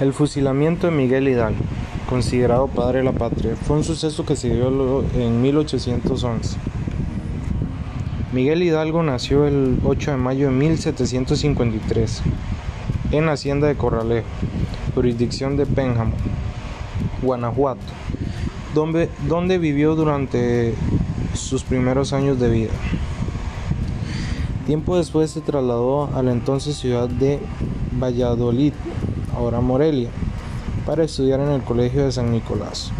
El fusilamiento de Miguel Hidalgo, considerado padre de la patria, fue un suceso que se dio en 1811. Miguel Hidalgo nació el 8 de mayo de 1753 en hacienda de Corralejo, jurisdicción de Pénjamo, Guanajuato, donde, donde vivió durante sus primeros años de vida. Tiempo después se trasladó a la entonces ciudad de Valladolid, ahora Morelia, para estudiar en el Colegio de San Nicolás.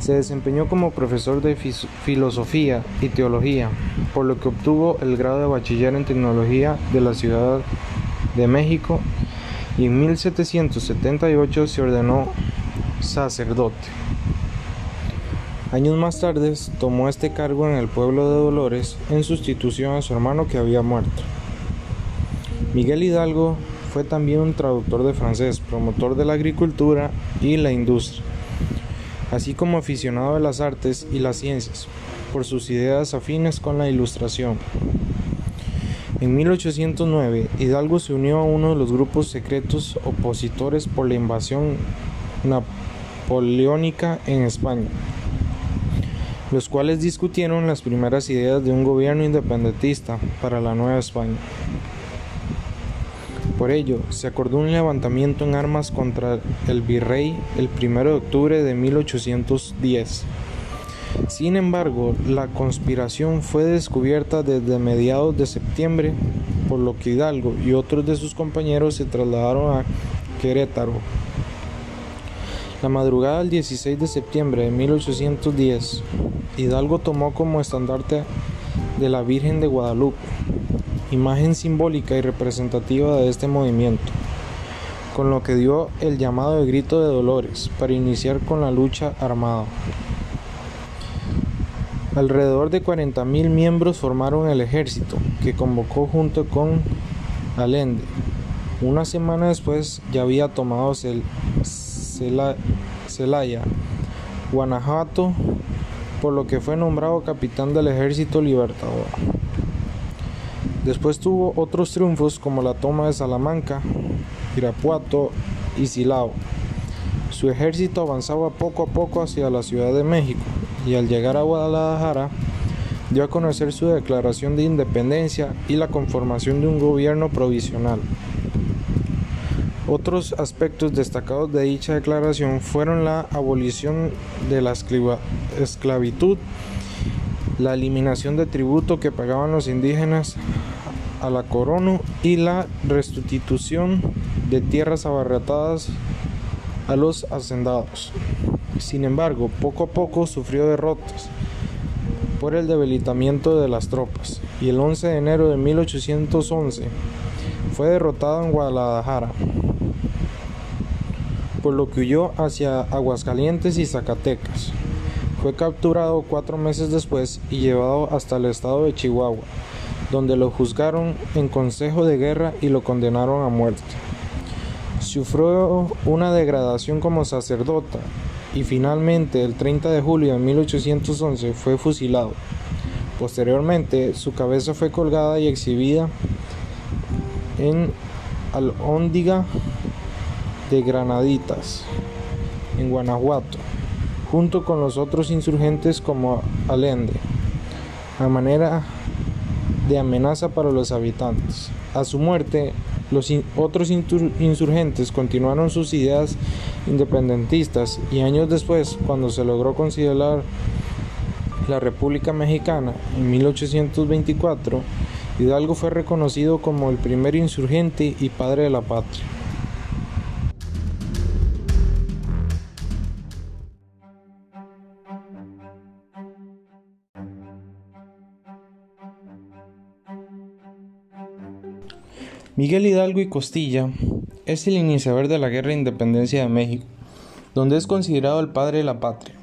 Se desempeñó como profesor de filosofía y teología, por lo que obtuvo el grado de bachiller en tecnología de la Ciudad de México y en 1778 se ordenó sacerdote. Años más tarde tomó este cargo en el pueblo de Dolores en sustitución a su hermano que había muerto. Miguel Hidalgo fue también un traductor de francés, promotor de la agricultura y la industria, así como aficionado de las artes y las ciencias, por sus ideas afines con la ilustración. En 1809, Hidalgo se unió a uno de los grupos secretos opositores por la invasión napoleónica en España, los cuales discutieron las primeras ideas de un gobierno independentista para la Nueva España. Por ello, se acordó un levantamiento en armas contra el virrey el 1 de octubre de 1810. Sin embargo, la conspiración fue descubierta desde mediados de septiembre, por lo que Hidalgo y otros de sus compañeros se trasladaron a Querétaro. La madrugada del 16 de septiembre de 1810, Hidalgo tomó como estandarte de la Virgen de Guadalupe, imagen simbólica y representativa de este movimiento, con lo que dio el llamado de grito de dolores para iniciar con la lucha armada. Alrededor de 40.000 miembros formaron el ejército, que convocó junto con Allende. Una semana después ya había tomado Celaya, Guanajuato, por lo que fue nombrado capitán del ejército libertador. Después tuvo otros triunfos como la toma de Salamanca, Irapuato y Silao. Su ejército avanzaba poco a poco hacia la Ciudad de México y al llegar a Guadalajara dio a conocer su declaración de independencia y la conformación de un gobierno provisional. Otros aspectos destacados de dicha declaración fueron la abolición de la esclavitud, la eliminación de tributo que pagaban los indígenas a la corona y la restitución de tierras abarratadas a los hacendados. Sin embargo, poco a poco sufrió derrotas por el debilitamiento de las tropas y el 11 de enero de 1811 fue derrotado en Guadalajara, por lo que huyó hacia Aguascalientes y Zacatecas. Fue capturado cuatro meses después y llevado hasta el estado de Chihuahua, donde lo juzgaron en consejo de guerra y lo condenaron a muerte. Sufrió una degradación como sacerdota y finalmente el 30 de julio de 1811 fue fusilado. Posteriormente su cabeza fue colgada y exhibida en Alhóndiga de Granaditas, en Guanajuato, junto con los otros insurgentes como Allende, a manera de amenaza para los habitantes. A su muerte, los otros insurgentes continuaron sus ideas independentistas y años después, cuando se logró considerar la República Mexicana en 1824, Hidalgo fue reconocido como el primer insurgente y padre de la patria. Miguel Hidalgo y Costilla es el iniciador de la Guerra de Independencia de México, donde es considerado el padre de la patria.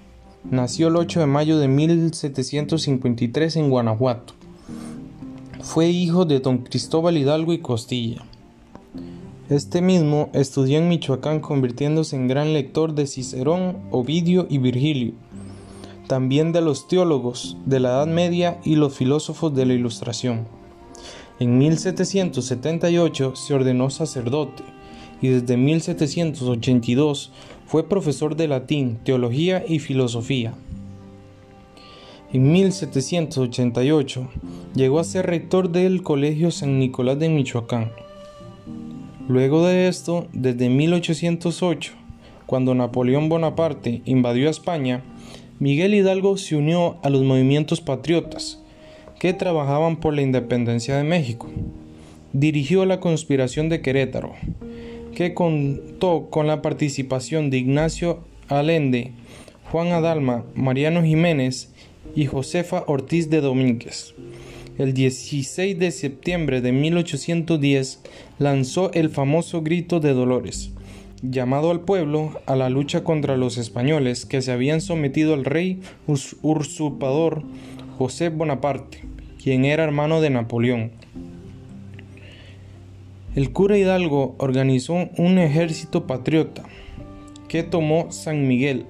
Nació el 8 de mayo de 1753 en Guanajuato. Fue hijo de don Cristóbal Hidalgo y Costilla. Este mismo estudió en Michoacán convirtiéndose en gran lector de Cicerón, Ovidio y Virgilio, también de los teólogos de la Edad Media y los filósofos de la Ilustración. En 1778 se ordenó sacerdote y desde 1782 fue profesor de latín, teología y filosofía. En 1788 llegó a ser rector del Colegio San Nicolás de Michoacán. Luego de esto, desde 1808, cuando Napoleón Bonaparte invadió España, Miguel Hidalgo se unió a los movimientos patriotas que trabajaban por la independencia de México. Dirigió la conspiración de Querétaro, que contó con la participación de Ignacio Allende, Juan Adalma, Mariano Jiménez y Josefa Ortiz de Domínguez. El 16 de septiembre de 1810 lanzó el famoso Grito de Dolores, llamado al pueblo a la lucha contra los españoles que se habían sometido al rey usurpador José Bonaparte, quien era hermano de Napoleón. El cura Hidalgo organizó un ejército patriota que tomó San Miguel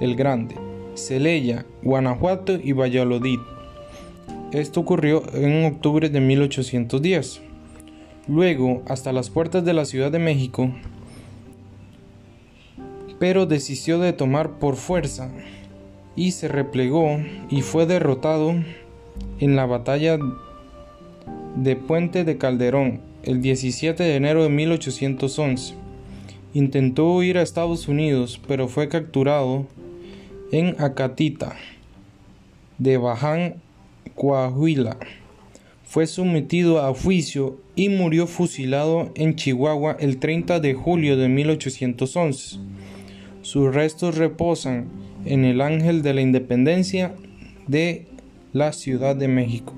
el Grande, Celaya, Guanajuato y Valladolid. Esto ocurrió en octubre de 1810. Luego, hasta las puertas de la Ciudad de México, pero desistió de tomar por fuerza y se replegó y fue derrotado en la batalla de Puente de Calderón el 17 de enero de 1811. Intentó huir a Estados Unidos, pero fue capturado en Acatita, de Baján, Coahuila. Fue sometido a juicio y murió fusilado en Chihuahua el 30 de julio de 1811. Sus restos reposan en el Ángel de la Independencia de la Ciudad de México.